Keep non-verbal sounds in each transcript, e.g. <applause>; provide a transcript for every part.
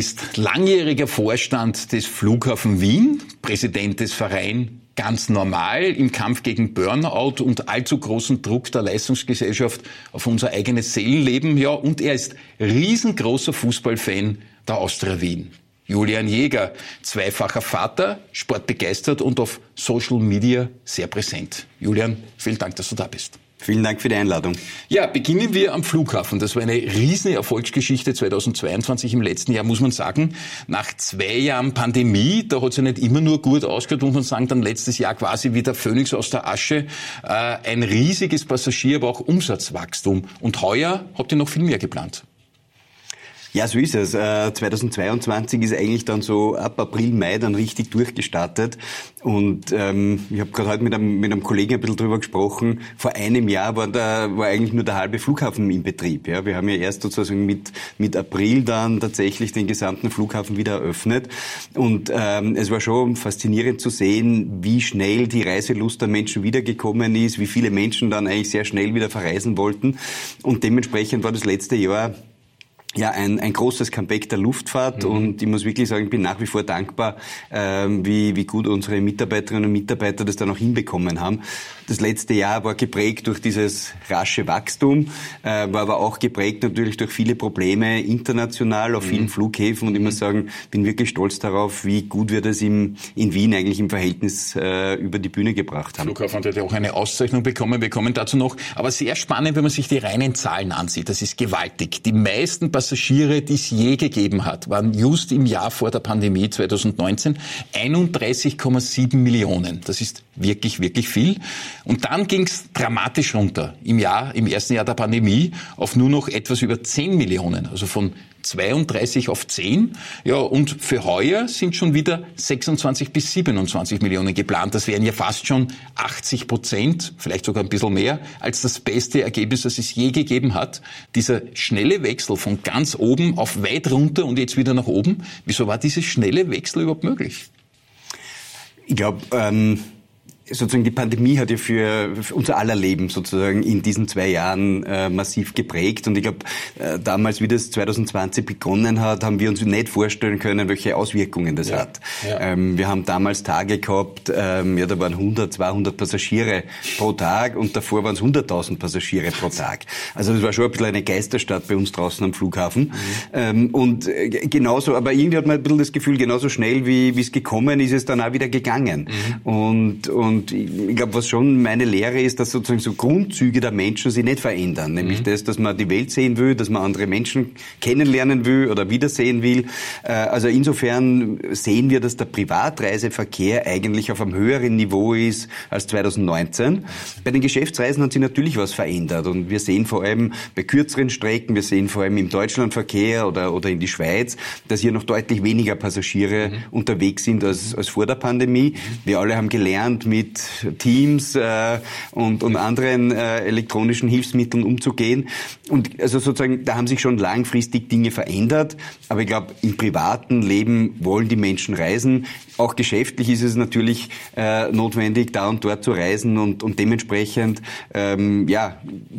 Er ist langjähriger Vorstand des Flughafen Wien, Präsident des Vereins ganz normal im Kampf gegen Burnout und allzu großen Druck der Leistungsgesellschaft auf unser eigenes Seelenleben. Ja, und er ist riesengroßer Fußballfan der Austria Wien. Julian Jäger, zweifacher Vater, sportbegeistert und auf Social Media sehr präsent. Julian, vielen Dank, dass du da bist. Vielen Dank für die Einladung. Ja, beginnen wir am Flughafen. Das war eine riesige Erfolgsgeschichte 2022 im letzten Jahr, muss man sagen. Nach zwei Jahren Pandemie, da hat es ja nicht immer nur gut ausgehört, muss man sagen, dann letztes Jahr quasi wieder Phönix aus der Asche. Äh, ein riesiges Passagier, aber auch Umsatzwachstum. Und heuer habt ihr noch viel mehr geplant. Ja, so ist es. 2022 äh, ist eigentlich dann so ab April, Mai dann richtig durchgestartet. Und ähm, ich habe gerade heute mit einem, mit einem Kollegen ein bisschen drüber gesprochen. Vor einem Jahr war, da, war eigentlich nur der halbe Flughafen in Betrieb. Ja, wir haben ja erst sozusagen mit, mit April dann tatsächlich den gesamten Flughafen wieder eröffnet. Und ähm, es war schon faszinierend zu sehen, wie schnell die Reiselust der Menschen wiedergekommen ist, wie viele Menschen dann eigentlich sehr schnell wieder verreisen wollten. Und dementsprechend war das letzte Jahr ja, ein, ein großes Comeback der Luftfahrt mhm. und ich muss wirklich sagen, ich bin nach wie vor dankbar, ähm, wie, wie gut unsere Mitarbeiterinnen und Mitarbeiter das dann auch hinbekommen haben. Das letzte Jahr war geprägt durch dieses rasche Wachstum, äh, war aber auch geprägt natürlich durch viele Probleme international auf mhm. vielen Flughäfen und ich muss sagen, bin wirklich stolz darauf, wie gut wir das im, in Wien eigentlich im Verhältnis äh, über die Bühne gebracht haben. Flughafen hat ja auch eine Auszeichnung bekommen, wir kommen dazu noch, aber sehr spannend, wenn man sich die reinen Zahlen ansieht, das ist gewaltig. Die meisten Passagiere, die es je gegeben hat, waren just im Jahr vor der Pandemie 2019 31,7 Millionen. Das ist wirklich, wirklich viel. Und dann ging es dramatisch runter im Jahr, im ersten Jahr der Pandemie auf nur noch etwas über 10 Millionen. Also von 32 auf 10. Ja, und für heuer sind schon wieder 26 bis 27 Millionen geplant. Das wären ja fast schon 80 Prozent, vielleicht sogar ein bisschen mehr, als das beste Ergebnis, das es je gegeben hat. Dieser schnelle Wechsel von ganz oben auf weit runter und jetzt wieder nach oben. Wieso war dieser schnelle Wechsel überhaupt möglich? Ich glaube, ähm sozusagen die Pandemie hat ja für, für, unser aller Leben sozusagen in diesen zwei Jahren äh, massiv geprägt. Und ich glaube, äh, damals, wie das 2020 begonnen hat, haben wir uns nicht vorstellen können, welche Auswirkungen das ja, hat. Ja. Ähm, wir haben damals Tage gehabt, ähm, ja, da waren 100, 200 Passagiere pro Tag und davor waren es 100.000 Passagiere pro Tag. Also das war schon ein bisschen eine Geisterstadt bei uns draußen am Flughafen. Mhm. Ähm, und äh, genauso, aber irgendwie hat man ein bisschen das Gefühl, genauso schnell wie es gekommen ist, ist es dann auch wieder gegangen. Mhm. Und, und und ich glaube, was schon meine Lehre ist, dass sozusagen so Grundzüge der Menschen sich nicht verändern. Nämlich mhm. das, dass man die Welt sehen will, dass man andere Menschen kennenlernen will oder wiedersehen will. Äh, also insofern sehen wir, dass der Privatreiseverkehr eigentlich auf einem höheren Niveau ist als 2019. Bei den Geschäftsreisen hat sich natürlich was verändert. Und wir sehen vor allem bei kürzeren Strecken, wir sehen vor allem im Deutschlandverkehr oder, oder in die Schweiz, dass hier noch deutlich weniger Passagiere mhm. unterwegs sind als, als vor der Pandemie. Wir alle haben gelernt, mit mit Teams äh, und, und anderen äh, elektronischen Hilfsmitteln umzugehen. Und also sozusagen, da haben sich schon langfristig Dinge verändert. Aber ich glaube, im privaten Leben wollen die Menschen reisen. Auch geschäftlich ist es natürlich äh, notwendig, da und dort zu reisen und, und dementsprechend ähm, ja,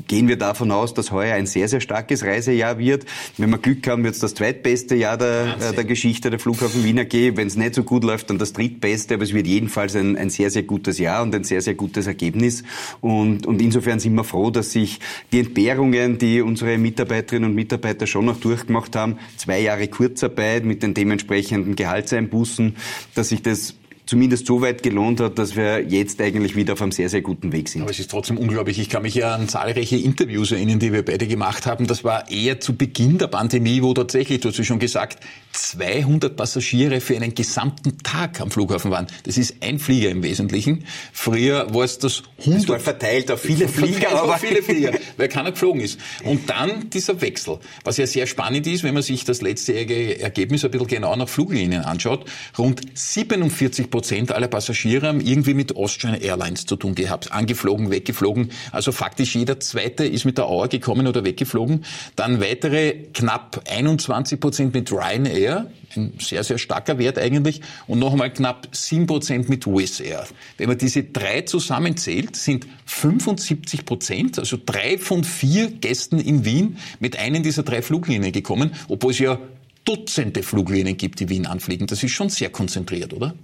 gehen wir davon aus, dass heuer ein sehr, sehr starkes Reisejahr wird. Wenn wir Glück haben, wird es das zweitbeste Jahr der, äh, der Geschichte der Flughafen Wiener gehen. Wenn es nicht so gut läuft, dann das drittbeste, aber es wird jedenfalls ein, ein sehr, sehr gutes Jahr und ein sehr, sehr gutes Ergebnis. Und, und insofern sind wir froh, dass sich die Entbehrungen, die unsere Mitarbeiterinnen und Mitarbeiter schon noch durchgemacht haben, zwei Jahre Kurzarbeit mit den dementsprechenden Gehaltseinbußen, dass sich das zumindest so weit gelohnt hat, dass wir jetzt eigentlich wieder auf einem sehr, sehr guten Weg sind. Aber es ist trotzdem unglaublich. Ich kann mich ja an zahlreiche Interviews erinnern, die wir beide gemacht haben. Das war eher zu Beginn der Pandemie, wo tatsächlich, du hast ja schon gesagt, 200 Passagiere für einen gesamten Tag am Flughafen waren. Das ist ein Flieger im Wesentlichen. Früher war es das 100. Das war verteilt auf viele <laughs> Flieger. aber auf viele Flieger, <laughs> weil keiner geflogen ist. Und dann dieser Wechsel, was ja sehr spannend ist, wenn man sich das letztjährige Ergebnis ein bisschen genau nach Fluglinien anschaut. Rund 47 Prozent aller Passagiere haben irgendwie mit Austrian Airlines zu tun gehabt. Angeflogen, weggeflogen. Also faktisch jeder Zweite ist mit der Auer gekommen oder weggeflogen. Dann weitere knapp 21 Prozent mit Ryanair. Ein sehr, sehr starker Wert eigentlich. Und noch einmal knapp 7 Prozent mit Wizz Air. Wenn man diese drei zusammenzählt, sind 75 Prozent, also drei von vier Gästen in Wien mit einem dieser drei Fluglinien gekommen, obwohl es ja Dutzende Fluglinien gibt, die Wien anfliegen. Das ist schon sehr konzentriert, oder?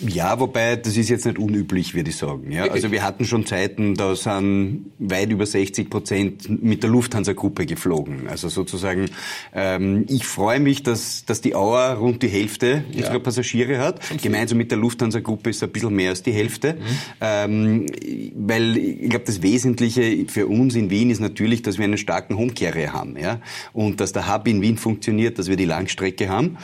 Ja, wobei das ist jetzt nicht unüblich, würde ich sagen. Ja, also wir hatten schon Zeiten, da sind weit über 60 Prozent mit der Lufthansa-Gruppe geflogen. Also sozusagen, ähm, ich freue mich, dass, dass die Auer rund die Hälfte ja. unserer Passagiere hat. Gemeinsam mit der Lufthansa-Gruppe ist es ein bisschen mehr als die Hälfte. Mhm. Ähm, weil ich glaube, das Wesentliche für uns in Wien ist natürlich, dass wir einen starken Homecarrier haben. Ja? Und dass der Hub in Wien funktioniert, dass wir die Langstrecke haben.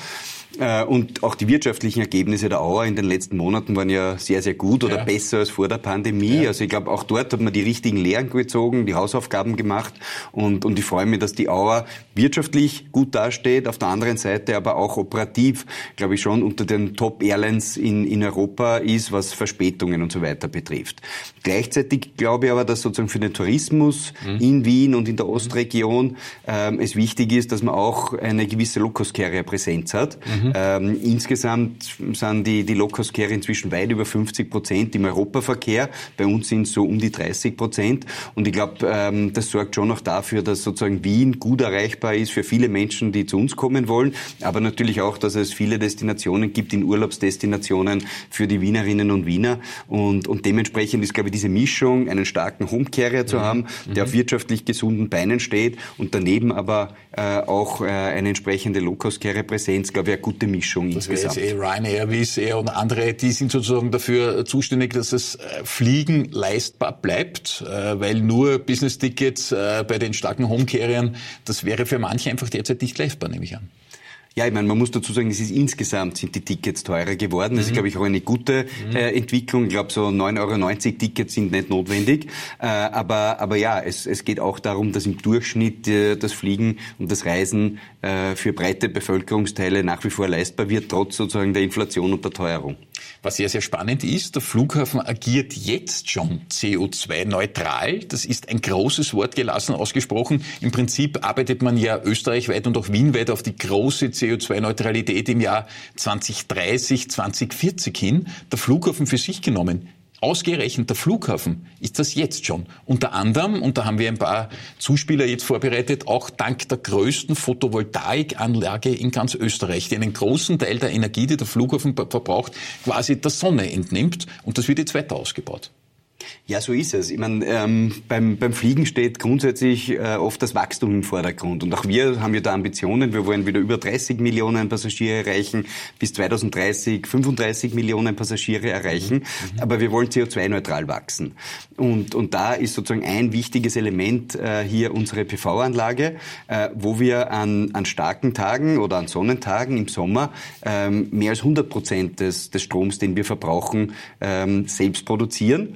Äh, und auch die wirtschaftlichen Ergebnisse der Auer in den letzten Monaten waren ja sehr, sehr gut oder ja. besser als vor der Pandemie. Ja. Also ich glaube, auch dort hat man die richtigen Lehren gezogen, die Hausaufgaben gemacht. Und, und ich freue mich, dass die Auer wirtschaftlich gut dasteht, auf der anderen Seite aber auch operativ, glaube ich, schon unter den Top-Airlines in, in Europa ist, was Verspätungen und so weiter betrifft. Gleichzeitig glaube ich aber, dass sozusagen für den Tourismus mhm. in Wien und in der Ostregion ähm, es wichtig ist, dass man auch eine gewisse Low-Cost-Carrier-Präsenz hat. Mhm. Mhm. Ähm, insgesamt sind die, die Low-Cost-Carrier inzwischen weit über 50 Prozent im Europaverkehr. Bei uns sind es so um die 30 Prozent. Und ich glaube, ähm, das sorgt schon auch dafür, dass sozusagen Wien gut erreichbar ist für viele Menschen, die zu uns kommen wollen. Aber natürlich auch, dass es viele Destinationen gibt in Urlaubsdestinationen für die Wienerinnen und Wiener. Und, und dementsprechend ist, glaube ich, diese Mischung, einen starken Home-Carrier zu mhm. haben, der mhm. auf wirtschaftlich gesunden Beinen steht und daneben aber äh, auch äh, eine entsprechende Low-Cost-Carrier-Präsenz, glaube ich, eine gute Mischung das insgesamt. Jetzt eh Ryanair, Wizz Air und andere, die sind sozusagen dafür zuständig, dass das äh, Fliegen leistbar bleibt, äh, weil nur Business-Tickets äh, bei den starken Home-Carriern, das wäre für manche einfach derzeit nicht leistbar, nehme ich an. Ja, ich meine, man muss dazu sagen, es ist insgesamt sind die Tickets teurer geworden. Das mhm. ist, glaube ich, auch eine gute mhm. äh, Entwicklung. Ich glaube, so 9,90 Euro Tickets sind nicht notwendig. Äh, aber, aber ja, es, es geht auch darum, dass im Durchschnitt äh, das Fliegen und das Reisen äh, für breite Bevölkerungsteile nach wie vor leistbar wird, trotz sozusagen der Inflation und der Teuerung. Was sehr, sehr spannend ist, der Flughafen agiert jetzt schon CO2-neutral. Das ist ein großes Wort gelassen ausgesprochen. Im Prinzip arbeitet man ja österreichweit und auch wienweit auf die große CO2-Neutralität im Jahr 2030, 2040 hin. Der Flughafen für sich genommen Ausgerechnet der Flughafen ist das jetzt schon. Unter anderem, und da haben wir ein paar Zuspieler jetzt vorbereitet, auch dank der größten Photovoltaikanlage in ganz Österreich, die einen großen Teil der Energie, die der Flughafen verbraucht, quasi der Sonne entnimmt. Und das wird jetzt weiter ausgebaut. Ja, so ist es. Ich meine, ähm, beim, beim Fliegen steht grundsätzlich äh, oft das Wachstum im Vordergrund. Und auch wir haben ja da Ambitionen. Wir wollen wieder über 30 Millionen Passagiere erreichen, bis 2030 35 Millionen Passagiere erreichen. Mhm. Aber wir wollen CO2-neutral wachsen. Und, und da ist sozusagen ein wichtiges Element äh, hier unsere PV-Anlage, äh, wo wir an, an starken Tagen oder an Sonnentagen im Sommer ähm, mehr als 100 Prozent des, des Stroms, den wir verbrauchen, ähm, selbst produzieren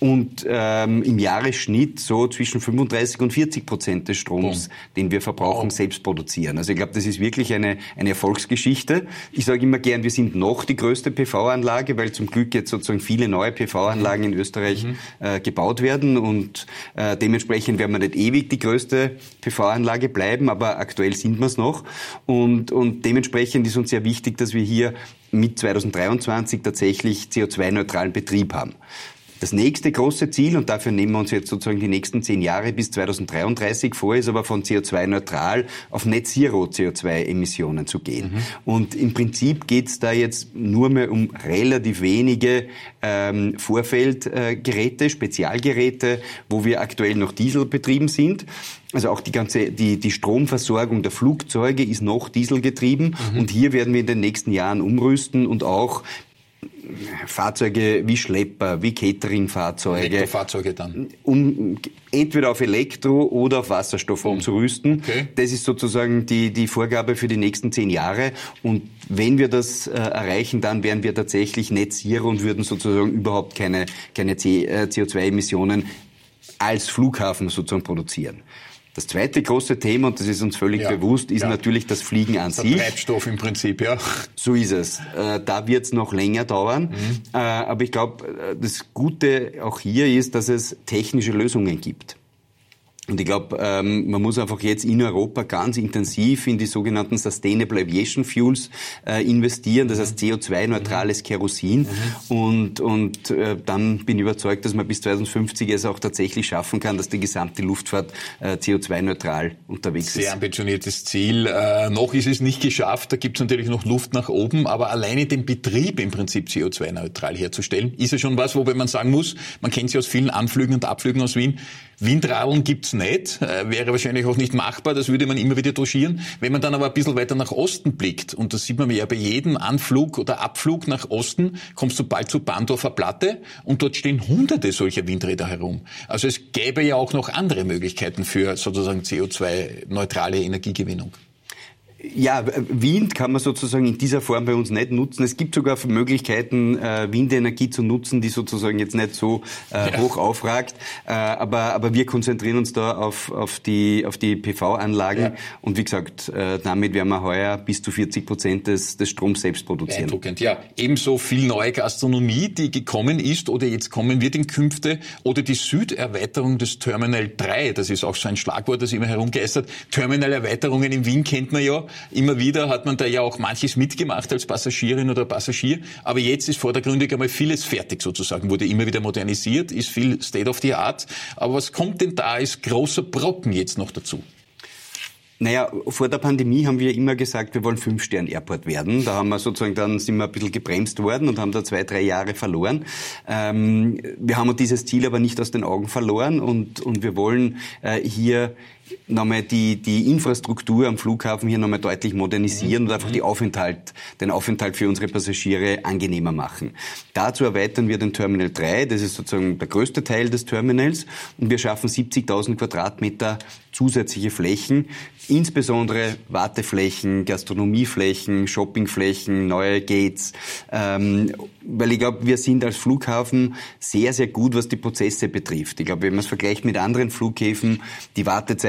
und ähm, im Jahresschnitt so zwischen 35 und 40 Prozent des Stroms, Boom. den wir verbrauchen, selbst produzieren. Also ich glaube, das ist wirklich eine, eine Erfolgsgeschichte. Ich sage immer gern, wir sind noch die größte PV-Anlage, weil zum Glück jetzt sozusagen viele neue PV-Anlagen in Österreich mhm. äh, gebaut werden und äh, dementsprechend werden wir nicht ewig die größte PV-Anlage bleiben, aber aktuell sind wir es noch und, und dementsprechend ist uns sehr wichtig, dass wir hier mit 2023 tatsächlich CO2-neutralen Betrieb haben. Das nächste große Ziel, und dafür nehmen wir uns jetzt sozusagen die nächsten zehn Jahre bis 2033 vor, ist aber von CO2-neutral auf Net Zero CO2-Emissionen zu gehen. Mhm. Und im Prinzip geht es da jetzt nur mehr um relativ wenige ähm, Vorfeldgeräte, Spezialgeräte, wo wir aktuell noch dieselbetrieben sind. Also auch die ganze die, die Stromversorgung der Flugzeuge ist noch dieselgetrieben mhm. und hier werden wir in den nächsten Jahren umrüsten und auch Fahrzeuge wie Schlepper, wie Cateringfahrzeuge. Elektrofahrzeuge dann? Um entweder auf Elektro oder auf Wasserstoff mhm. umzurüsten. Okay. Das ist sozusagen die, die Vorgabe für die nächsten zehn Jahre. Und wenn wir das äh, erreichen, dann wären wir tatsächlich Net Zero und würden sozusagen überhaupt keine, keine CO2-Emissionen als Flughafen sozusagen produzieren. Das zweite große Thema, und das ist uns völlig ja. bewusst, ist ja. natürlich das Fliegen an der sich. Treibstoff im Prinzip, ja. So ist es. Äh, da wird es noch länger dauern. Mhm. Äh, aber ich glaube, äh, das Gute auch hier ist, dass es technische Lösungen gibt. Und ich glaube, ähm, man muss einfach jetzt in Europa ganz intensiv in die sogenannten Sustainable Aviation Fuels äh, investieren, das heißt CO2-neutrales Kerosin. Mhm. Und, und äh, dann bin ich überzeugt, dass man bis 2050 es auch tatsächlich schaffen kann, dass die gesamte Luftfahrt äh, CO2-neutral unterwegs Sehr ist. Sehr ambitioniertes Ziel. Äh, noch ist es nicht geschafft, da gibt es natürlich noch Luft nach oben, aber alleine den Betrieb im Prinzip CO2-neutral herzustellen, ist ja schon was, wobei man sagen muss, man kennt sie aus vielen Anflügen und Abflügen aus Wien, Windradeln gibt's nicht, äh, wäre wahrscheinlich auch nicht machbar, das würde man immer wieder touchieren. Wenn man dann aber ein bisschen weiter nach Osten blickt, und das sieht man ja bei jedem Anflug oder Abflug nach Osten, kommst du bald zu Bandorfer Platte und dort stehen hunderte solcher Windräder herum. Also es gäbe ja auch noch andere Möglichkeiten für sozusagen CO2-neutrale Energiegewinnung. Ja, Wind kann man sozusagen in dieser Form bei uns nicht nutzen. Es gibt sogar Möglichkeiten, äh, Windenergie zu nutzen, die sozusagen jetzt nicht so äh, ja. hoch aufragt. Äh, aber, aber wir konzentrieren uns da auf, auf die, auf die PV-Anlagen. Ja. Und wie gesagt, damit werden wir heuer bis zu 40 Prozent des, des Stroms selbst produzieren. Beeindruckend, ja. Ebenso viel neue Gastronomie, die gekommen ist oder jetzt kommen wird in Künfte. Oder die Süderweiterung des Terminal 3. Das ist auch so ein Schlagwort, das immer herumgeistert. Terminalerweiterungen in Wien kennt man ja. Immer wieder hat man da ja auch manches mitgemacht als Passagierin oder Passagier. Aber jetzt ist vordergründig einmal vieles fertig sozusagen, wurde immer wieder modernisiert, ist viel State of the Art. Aber was kommt denn da als großer Brocken jetzt noch dazu? Naja, vor der Pandemie haben wir immer gesagt, wir wollen Fünf-Stern-Airport werden. Da haben wir sozusagen, dann sind wir ein bisschen gebremst worden und haben da zwei, drei Jahre verloren. Ähm, wir haben dieses Ziel aber nicht aus den Augen verloren und, und wir wollen äh, hier nochmal die, die Infrastruktur am Flughafen hier nochmal deutlich modernisieren und einfach die Aufenthalt, den Aufenthalt für unsere Passagiere angenehmer machen. Dazu erweitern wir den Terminal 3, das ist sozusagen der größte Teil des Terminals und wir schaffen 70.000 Quadratmeter zusätzliche Flächen, insbesondere Warteflächen, Gastronomieflächen, Shoppingflächen, neue Gates, ähm, weil ich glaube, wir sind als Flughafen sehr, sehr gut, was die Prozesse betrifft. Ich glaube, wenn man es vergleicht mit anderen Flughäfen, die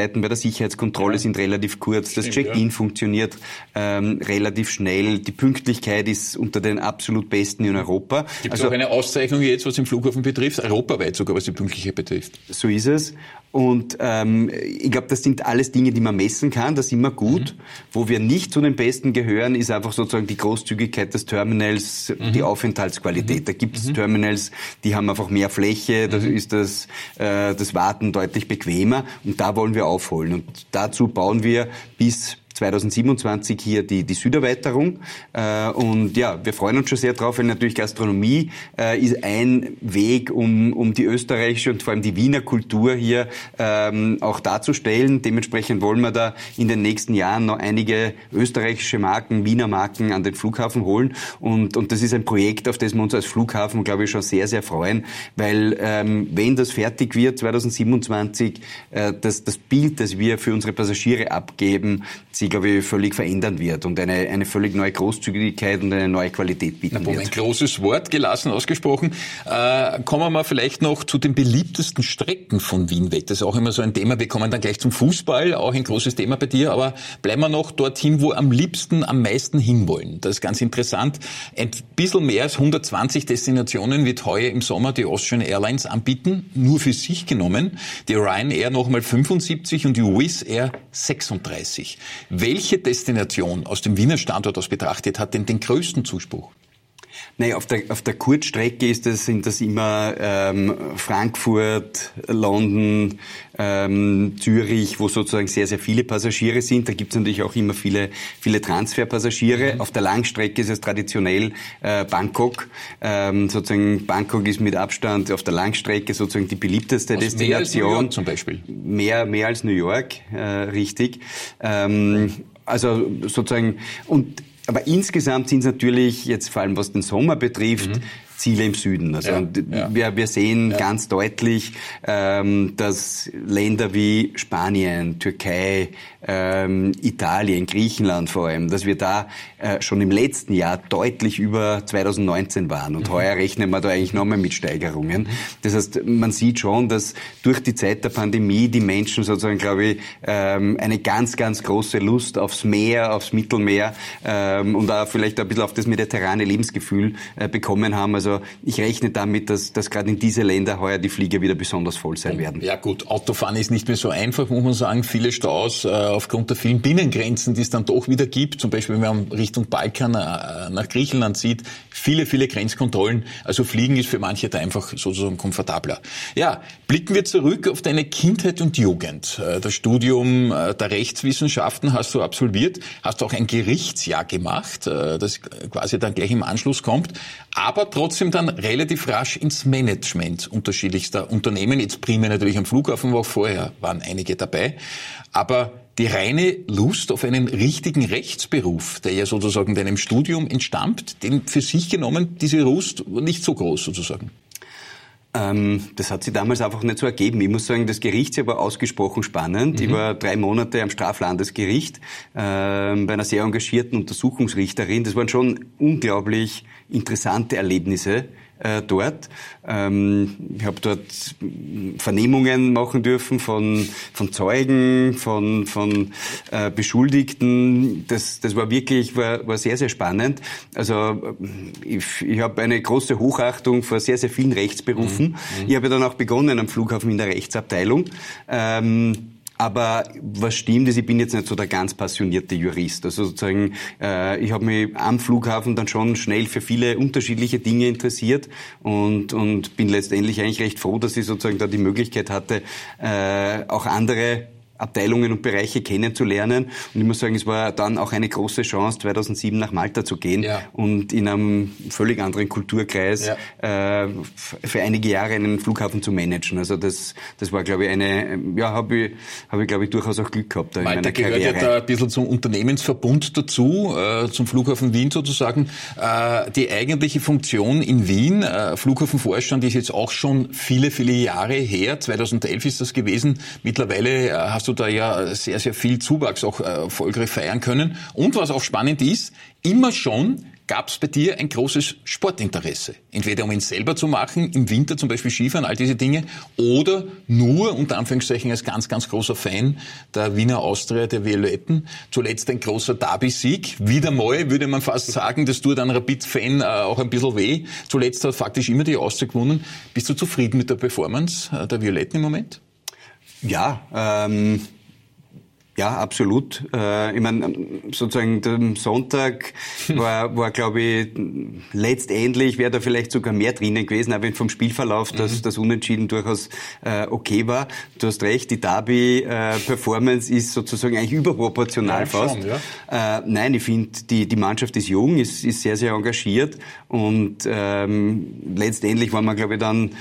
Wartezeiten bei der Sicherheitskontrolle ja. sind relativ kurz, das Check-in ja. funktioniert ähm, relativ schnell, die Pünktlichkeit ist unter den absolut besten in Europa. Gibt es also, auch eine Auszeichnung jetzt, was den Flughafen betrifft, europaweit sogar, was die Pünktlichkeit betrifft? So ist es. Und ähm, ich glaube, das sind alles Dinge, die man messen kann, das ist immer gut. Mhm. Wo wir nicht zu den Besten gehören, ist einfach sozusagen die Großzügigkeit des Terminals, mhm. die Aufenthaltsqualität. Mhm. Da gibt es mhm. Terminals, die haben einfach mehr Fläche, da mhm. ist das, äh, das Warten deutlich bequemer und da wollen wir aufholen. Und dazu bauen wir bis 2027 hier die, die Süderweiterung. Äh, und ja, wir freuen uns schon sehr drauf, weil natürlich Gastronomie äh, ist ein Weg, um, um die österreichische und vor allem die Wiener Kultur hier ähm, auch darzustellen. Dementsprechend wollen wir da in den nächsten Jahren noch einige österreichische Marken, Wiener Marken an den Flughafen holen. Und, und das ist ein Projekt, auf das wir uns als Flughafen, glaube ich, schon sehr, sehr freuen, weil ähm, wenn das fertig wird, 2027, äh, das, das Bild, das wir für unsere Passagiere abgeben, sie ich, völlig verändern wird und eine, eine völlig neue Großzügigkeit und eine neue Qualität bieten Na, wird. Ein großes Wort, gelassen ausgesprochen. Äh, kommen wir mal vielleicht noch zu den beliebtesten Strecken von Wien weg. Das ist auch immer so ein Thema. Wir kommen dann gleich zum Fußball, auch ein großes Thema bei dir, aber bleiben wir noch dorthin, wo am liebsten, am meisten hinwollen. Das ist ganz interessant. Ein bisschen mehr als 120 Destinationen wird heuer im Sommer die Austrian Airlines anbieten, nur für sich genommen. Die Ryanair nochmal 75 und die Wizz Air 36. Welche Destination aus dem Wiener Standort aus betrachtet hat denn den größten Zuspruch? Naja, auf der, auf der Kurzstrecke ist das, sind das immer ähm, Frankfurt, London, ähm, Zürich, wo sozusagen sehr, sehr viele Passagiere sind. Da gibt es natürlich auch immer viele, viele Transferpassagiere. Mhm. Auf der Langstrecke ist es traditionell äh, Bangkok. Ähm, sozusagen Bangkok ist mit Abstand auf der Langstrecke sozusagen die beliebteste also Destination. Mehr als New York zum Beispiel. Mehr, mehr als New York, äh, richtig. Ähm, also sozusagen und aber insgesamt sind es natürlich jetzt vor allem was den Sommer betrifft, mhm. Ziele im Süden. Also ja, ja. Wir, wir sehen ja. ganz deutlich, ähm, dass Länder wie Spanien, Türkei, ähm, Italien, Griechenland vor allem, dass wir da äh, schon im letzten Jahr deutlich über 2019 waren. Und mhm. heuer rechnen wir da eigentlich nochmal mit Steigerungen. Das heißt, man sieht schon, dass durch die Zeit der Pandemie die Menschen sozusagen, glaube ich, ähm, eine ganz, ganz große Lust aufs Meer, aufs Mittelmeer ähm, und auch vielleicht ein bisschen auf das mediterrane Lebensgefühl äh, bekommen haben. Also ich rechne damit, dass, dass gerade in diese Länder heuer die Flieger wieder besonders voll sein werden. Ja gut, Autofahren ist nicht mehr so einfach, muss man sagen. Viele Staus äh, aufgrund der vielen Binnengrenzen, die es dann doch wieder gibt. Zum Beispiel, wenn man Richtung Balkan äh, nach Griechenland sieht, viele, viele Grenzkontrollen. Also Fliegen ist für manche da einfach sozusagen komfortabler. Ja, blicken wir zurück auf deine Kindheit und Jugend. Äh, das Studium äh, der Rechtswissenschaften hast du absolviert, hast auch ein Gerichtsjahr gemacht, das quasi dann gleich im Anschluss kommt, aber trotzdem dann relativ rasch ins Management unterschiedlichster Unternehmen. Jetzt primär natürlich am Flughafen, wo auch vorher waren einige dabei. Aber die reine Lust auf einen richtigen Rechtsberuf, der ja sozusagen deinem Studium entstammt, den für sich genommen, diese Lust nicht so groß sozusagen. Ähm, das hat sich damals einfach nicht so ergeben. Ich muss sagen, das Gerichtsjahr war ausgesprochen spannend. Mhm. Ich war drei Monate am Straflandesgericht äh, bei einer sehr engagierten Untersuchungsrichterin. Das waren schon unglaublich interessante Erlebnisse äh, dort. Ähm, ich habe dort Vernehmungen machen dürfen von, von Zeugen, von, von äh, Beschuldigten. Das, das war wirklich war, war sehr, sehr spannend. Also ich, ich habe eine große Hochachtung vor sehr, sehr vielen Rechtsberufen. Mhm. Ich habe dann auch begonnen am Flughafen in der Rechtsabteilung. Ähm, aber was stimmt ist, ich bin jetzt nicht so der ganz passionierte Jurist. Also sozusagen, äh, ich habe mich am Flughafen dann schon schnell für viele unterschiedliche Dinge interessiert und, und bin letztendlich eigentlich recht froh, dass ich sozusagen da die Möglichkeit hatte, äh, auch andere Abteilungen und Bereiche kennenzulernen. Und ich muss sagen, es war dann auch eine große Chance, 2007 nach Malta zu gehen ja. und in einem völlig anderen Kulturkreis ja. äh, für einige Jahre einen Flughafen zu managen. Also das, das war, glaube ich, eine, ja, habe ich, hab ich, glaube ich, durchaus auch Glück gehabt da Malta in meiner gehört Karriere. ja da ein bisschen zum Unternehmensverbund dazu, äh, zum Flughafen Wien sozusagen. Äh, die eigentliche Funktion in Wien, äh, Flughafenvorstand ist jetzt auch schon viele, viele Jahre her. 2011 ist das gewesen. Mittlerweile äh, hast du du da ja sehr, sehr viel Zuwachs auch äh, erfolgreich feiern können. Und was auch spannend ist, immer schon gab es bei dir ein großes Sportinteresse. Entweder um ihn selber zu machen, im Winter zum Beispiel Skifahren, all diese Dinge, oder nur, unter Anführungszeichen, als ganz, ganz großer Fan der Wiener Austria, der Violetten. Zuletzt ein großer Derby-Sieg. Wieder mal, würde man fast sagen, das tut ein Rapid-Fan äh, auch ein bisschen weh. Zuletzt hat faktisch immer die Austria gewonnen. Bist du zufrieden mit der Performance äh, der Violetten im Moment? Ja, ähm, ja, absolut. Äh, ich meine, sozusagen der Sonntag war, war glaube ich, letztendlich wäre da vielleicht sogar mehr drinnen gewesen, aber vom Spielverlauf, dass mhm. das Unentschieden durchaus äh, okay war. Du hast recht, die Derby-Performance äh, ist sozusagen eigentlich überproportional ja, fast. Schon, ja. nein, ich finde, die, die Mannschaft ist jung, ist, ist sehr, sehr engagiert und ähm, letztendlich war man, glaube ich, dann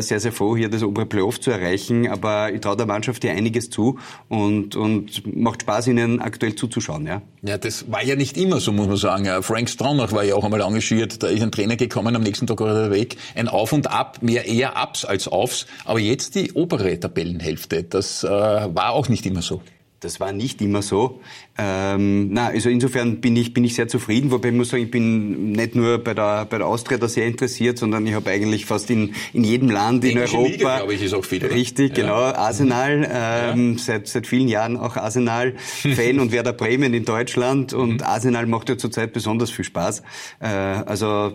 sehr, sehr froh, hier das obere Playoff zu erreichen, aber ich traue der Mannschaft hier einiges zu und, und macht Spaß, ihnen aktuell zuzuschauen. Ja, ja das war ja nicht immer so, muss man sagen. Frank Stronach war ja auch einmal engagiert, da ist ein Trainer gekommen, am nächsten Tag war er weg. Ein Auf und Ab, mehr eher Ups als Aufs. Aber jetzt die obere Tabellenhälfte, das äh, war auch nicht immer so. Das war nicht immer so. Ähm, na, also insofern bin ich, bin ich sehr zufrieden, wobei ich muss sagen, ich bin nicht nur bei der, bei der Austria da sehr interessiert, sondern ich habe eigentlich fast in, in jedem Land in Europa. Liga, glaube ich, ist auch viel. Richtig, ja. genau. Arsenal, ähm, ja. seit, seit vielen Jahren auch Arsenal-Fan und Werder Bremen in Deutschland <laughs> und mhm. Arsenal macht ja zurzeit besonders viel Spaß. Äh, also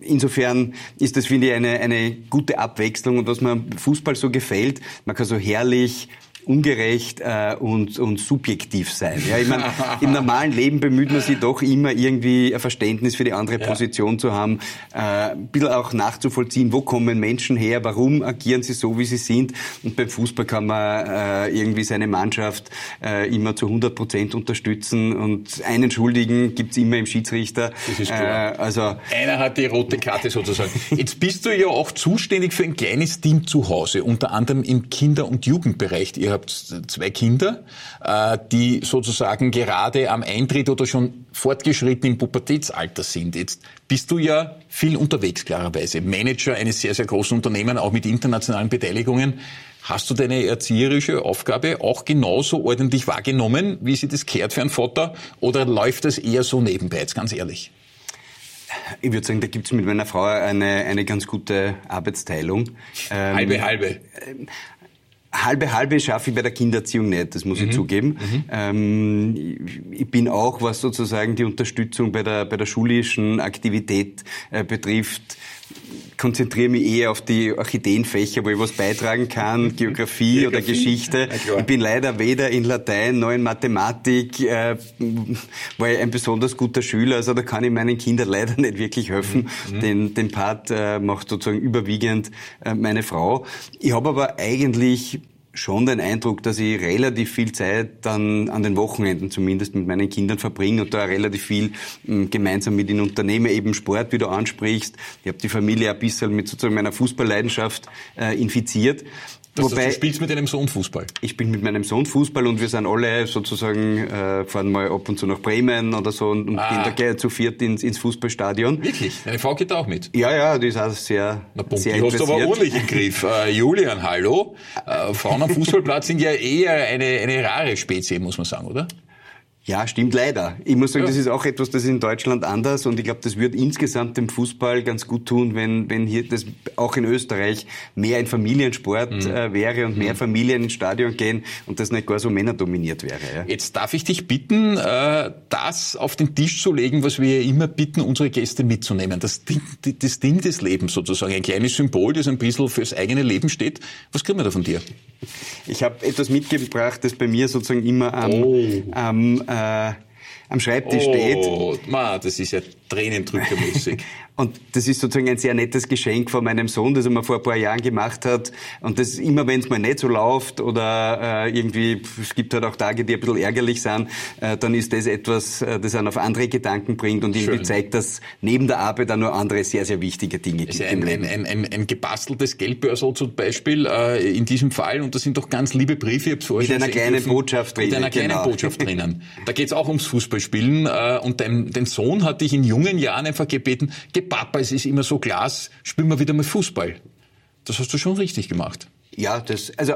insofern ist das, finde ich, eine, eine gute Abwechslung und was mir Fußball so gefällt, man kann so herrlich ungerecht äh, und, und subjektiv sein. Ja, ich meine, <laughs> im normalen Leben bemüht man sich doch immer irgendwie ein Verständnis für die andere ja. Position zu haben, äh, ein bisschen auch nachzuvollziehen, wo kommen Menschen her, warum agieren sie so, wie sie sind. Und beim Fußball kann man äh, irgendwie seine Mannschaft äh, immer zu 100 Prozent unterstützen und einen Schuldigen gibt's immer im Schiedsrichter. Das ist klar. Äh, also Einer hat die rote Karte sozusagen. Jetzt bist du ja auch zuständig für ein kleines Team zu Hause, unter anderem im Kinder- und Jugendbereich. Ihr habt zwei Kinder, äh, die sozusagen gerade am Eintritt oder schon fortgeschritten im Pubertätsalter sind. Jetzt bist du ja viel unterwegs, klarerweise. Manager eines sehr, sehr großen Unternehmens, auch mit internationalen Beteiligungen. Hast du deine erzieherische Aufgabe auch genauso ordentlich wahrgenommen, wie sie das kehrt für einen Vater? Oder läuft das eher so nebenbei, jetzt ganz ehrlich? Ich würde sagen, da gibt es mit meiner Frau eine, eine ganz gute Arbeitsteilung. Ähm, halbe, halbe. Halbe, halbe schaffe ich bei der Kindererziehung nicht, das muss mhm. ich zugeben. Mhm. Ähm, ich bin auch, was sozusagen die Unterstützung bei der, bei der schulischen Aktivität äh, betrifft, konzentriere mich eher auf die Orchideenfächer, wo ich was beitragen kann, <laughs> Geografie, oder Geschichte. Ich bin leider weder in Latein noch in Mathematik, äh, war ich ein besonders guter Schüler, also da kann ich meinen Kindern leider nicht wirklich helfen. Mhm. Den, den Part äh, macht sozusagen überwiegend äh, meine Frau. Ich habe aber eigentlich schon den Eindruck, dass ich relativ viel Zeit dann an den Wochenenden zumindest mit meinen Kindern verbringe und da relativ viel hm, gemeinsam mit den Unternehmen, eben Sport, wie du ansprichst. Ich habe die Familie ein bisschen mit sozusagen meiner Fußballleidenschaft äh, infiziert. Das Wobei, du spielst mit deinem Sohn Fußball? Ich bin mit meinem Sohn Fußball und wir sind alle sozusagen, äh, fahren mal ab und zu nach Bremen oder so und, und ah. gehen da zu viert ins, ins Fußballstadion. Wirklich? Deine Frau geht da auch mit? Ja, ja, die ist auch sehr, Na, Punkt, sehr die hast du aber ordentlich im Griff. <laughs> Äh, Julian, hallo. Äh, Frauen am Fußballplatz sind ja eher eine, eine rare Spezie, muss man sagen, oder? Ja, stimmt leider. Ich muss sagen, ja. das ist auch etwas, das ist in Deutschland anders und ich glaube, das wird insgesamt dem Fußball ganz gut tun, wenn, wenn hier das auch in Österreich mehr ein Familiensport mhm. äh, wäre und mehr mhm. Familien ins Stadion gehen und das nicht gar so männerdominiert wäre. Ja. Jetzt darf ich dich bitten, äh, das auf den Tisch zu legen, was wir ja immer bitten, unsere Gäste mitzunehmen. Das Ding, das Ding des Lebens sozusagen, ein kleines Symbol, das ein bisschen fürs eigene Leben steht. Was kriegen wir da von dir? Ich habe etwas mitgebracht, das bei mir sozusagen immer am, oh. am äh, am Schreibtisch oh, steht. Oh, das ist ja tränendrückermäßig. <laughs> Und das ist sozusagen ein sehr nettes Geschenk von meinem Sohn, das er mir vor ein paar Jahren gemacht hat. Und das immer, wenn es mal nicht so läuft oder äh, irgendwie, es gibt halt auch Tage, die ein bisschen ärgerlich sind, äh, dann ist das etwas, äh, das einen auf andere Gedanken bringt und irgendwie Schön. zeigt, dass neben der Arbeit auch noch andere sehr, sehr wichtige Dinge gibt ein. Ein, ein, ein, ein gebasteltes Geldbörsel zum Beispiel äh, in diesem Fall und das sind doch ganz liebe Briefe. Ich mit einer kleinen Botschaft drinnen. Mit einer kleinen genau. Botschaft drinnen. Da geht es auch ums Fußballspielen äh, und dein, dein Sohn hat dich in jungen Jahren einfach gebeten, geh Papa, es ist immer so Glas, spielen wir wieder mal Fußball. Das hast du schon richtig gemacht. Ja, das, also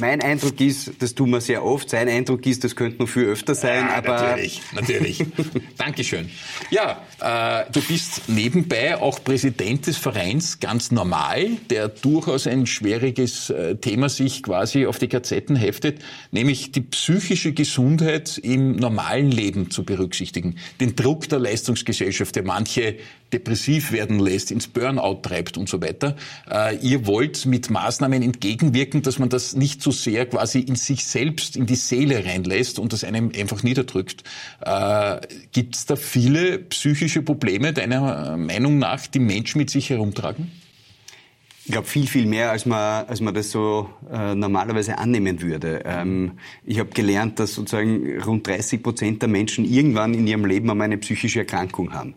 mein Eindruck ist, das tun wir sehr oft. Sein Eindruck ist, das könnte noch viel öfter sein. Ja, aber natürlich, natürlich. <laughs> Dankeschön. Ja, äh, du bist nebenbei auch Präsident des Vereins ganz normal, der durchaus ein schwieriges äh, Thema sich quasi auf die Gazetten heftet, nämlich die psychische Gesundheit im normalen Leben zu berücksichtigen. Den Druck der Leistungsgesellschaft, der manche depressiv werden lässt, ins Burnout treibt und so weiter. Äh, ihr wollt mit Maßnahmen entgegenwirken, dass man das nicht so sehr quasi in sich selbst, in die Seele reinlässt und das einem einfach niederdrückt. Äh, Gibt es da viele psychische Probleme deiner Meinung nach, die Menschen mit sich herumtragen? Ich glaube, viel, viel mehr, als man, als man das so äh, normalerweise annehmen würde. Ähm, ich habe gelernt, dass sozusagen rund 30 Prozent der Menschen irgendwann in ihrem Leben einmal eine psychische Erkrankung haben.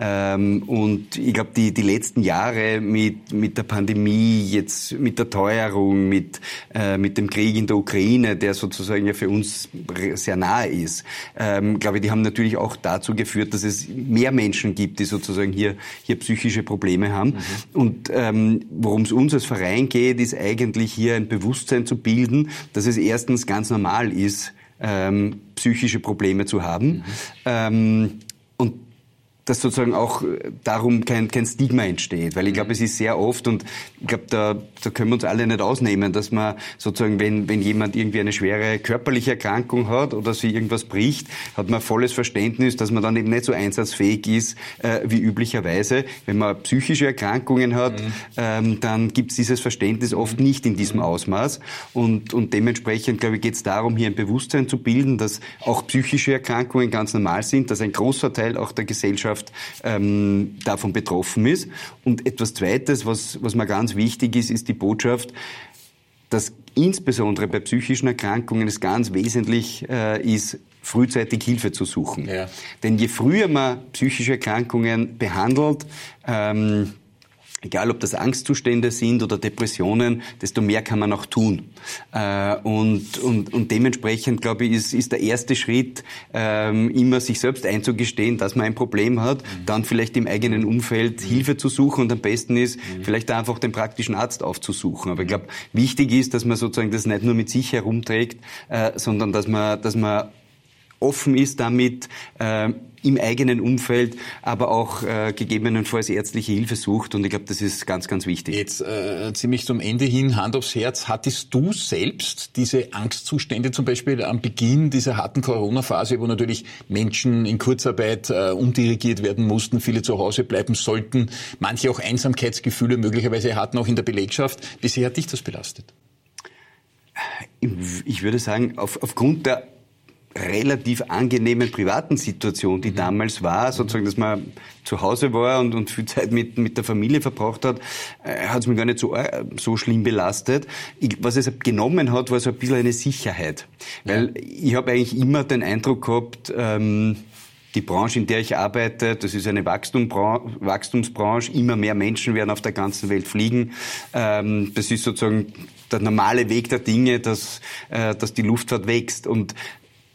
Ähm, und ich glaube, die, die letzten Jahre mit, mit der Pandemie, jetzt mit der Teuerung, mit, äh, mit dem Krieg in der Ukraine, der sozusagen ja für uns sehr nahe ist, ähm, glaube ich, die haben natürlich auch dazu geführt, dass es mehr Menschen gibt, die sozusagen hier, hier psychische Probleme haben. Mhm. Und ähm, worum es uns als Verein geht, ist eigentlich hier ein Bewusstsein zu bilden, dass es erstens ganz normal ist, ähm, psychische Probleme zu haben. Mhm. Ähm, dass sozusagen auch darum kein, kein Stigma entsteht. Weil ich glaube, es ist sehr oft, und ich glaube, da, da können wir uns alle nicht ausnehmen, dass man sozusagen, wenn, wenn jemand irgendwie eine schwere körperliche Erkrankung hat oder sie irgendwas bricht, hat man volles Verständnis, dass man dann eben nicht so einsatzfähig ist äh, wie üblicherweise. Wenn man psychische Erkrankungen hat, mhm. ähm, dann gibt es dieses Verständnis oft nicht in diesem Ausmaß. Und, und dementsprechend, glaube ich, geht es darum, hier ein Bewusstsein zu bilden, dass auch psychische Erkrankungen ganz normal sind, dass ein großer Teil auch der Gesellschaft Gesellschaft ähm, davon betroffen ist. Und etwas Zweites, was, was mir ganz wichtig ist, ist die Botschaft, dass insbesondere bei psychischen Erkrankungen es ganz wesentlich äh, ist, frühzeitig Hilfe zu suchen. Ja. Denn je früher man psychische Erkrankungen behandelt, ähm, egal ob das Angstzustände sind oder Depressionen, desto mehr kann man auch tun. Äh, und, und, und dementsprechend, glaube ich, ist, ist der erste Schritt, ähm, immer sich selbst einzugestehen, dass man ein Problem hat, mhm. dann vielleicht im eigenen Umfeld mhm. Hilfe zu suchen und am besten ist, mhm. vielleicht einfach den praktischen Arzt aufzusuchen. Aber ich glaube, wichtig ist, dass man sozusagen das nicht nur mit sich herumträgt, äh, sondern dass man, dass man offen ist damit, äh, im eigenen Umfeld, aber auch äh, gegebenenfalls ärztliche Hilfe sucht. Und ich glaube, das ist ganz, ganz wichtig. Jetzt äh, ziemlich zum Ende hin, Hand aufs Herz, hattest du selbst diese Angstzustände zum Beispiel am Beginn dieser harten Corona-Phase, wo natürlich Menschen in Kurzarbeit äh, umdirigiert werden mussten, viele zu Hause bleiben sollten, manche auch Einsamkeitsgefühle möglicherweise hatten, auch in der Belegschaft. Wie sehr hat dich das belastet? Ich würde sagen, auf, aufgrund der relativ angenehmen privaten Situation, die mhm. damals war, sozusagen, dass man zu Hause war und, und viel Zeit mit, mit der Familie verbracht hat, äh, hat es mich gar nicht so, äh, so schlimm belastet. Ich, was es genommen hat, war so ein bisschen eine Sicherheit. Weil ja. ich habe eigentlich immer den Eindruck gehabt, ähm, die Branche, in der ich arbeite, das ist eine Wachstumsbranche. Immer mehr Menschen werden auf der ganzen Welt fliegen. Ähm, das ist sozusagen der normale Weg der Dinge, dass, äh, dass die Luftfahrt wächst. Und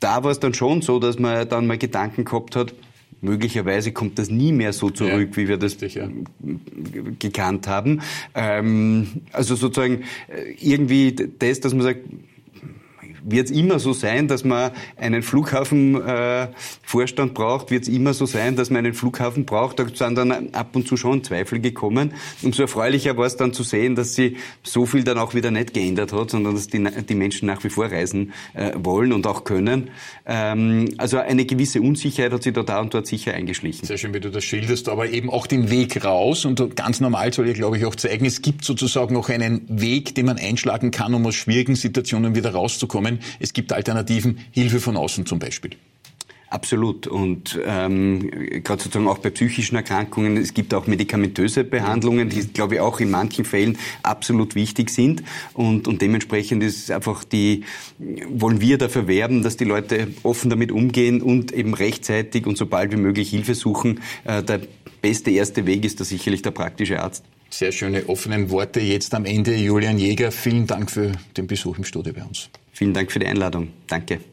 da war es dann schon so, dass man dann mal Gedanken gehabt hat, möglicherweise kommt das nie mehr so zurück, ja, wie wir das richtig, ja. gekannt haben. Ähm, also sozusagen äh, irgendwie das, dass man sagt, wird es immer so sein, dass man einen Flughafenvorstand äh, braucht? Wird es immer so sein, dass man einen Flughafen braucht? Da sind dann ab und zu schon Zweifel gekommen. Umso erfreulicher war es dann zu sehen, dass sie so viel dann auch wieder nicht geändert hat, sondern dass die, die Menschen nach wie vor reisen äh, wollen und auch können. Ähm, also eine gewisse Unsicherheit hat sich da, da und dort sicher eingeschlichen. Sehr schön, wie du das schilderst, aber eben auch den Weg raus und ganz normal soll ich glaube ich auch zeigen, es gibt sozusagen noch einen Weg, den man einschlagen kann, um aus schwierigen Situationen wieder rauszukommen kommen. Es gibt Alternativen, Hilfe von außen zum Beispiel. Absolut. Und ähm, gerade sozusagen auch bei psychischen Erkrankungen, es gibt auch medikamentöse Behandlungen, die, glaube ich, auch in manchen Fällen absolut wichtig sind. Und, und dementsprechend ist einfach die, wollen wir dafür werben, dass die Leute offen damit umgehen und eben rechtzeitig und so bald wie möglich Hilfe suchen. Äh, der beste erste Weg ist da sicherlich der praktische Arzt. Sehr schöne offenen Worte jetzt am Ende. Julian Jäger, vielen Dank für den Besuch im Studio bei uns. Vielen Dank für die Einladung. Danke.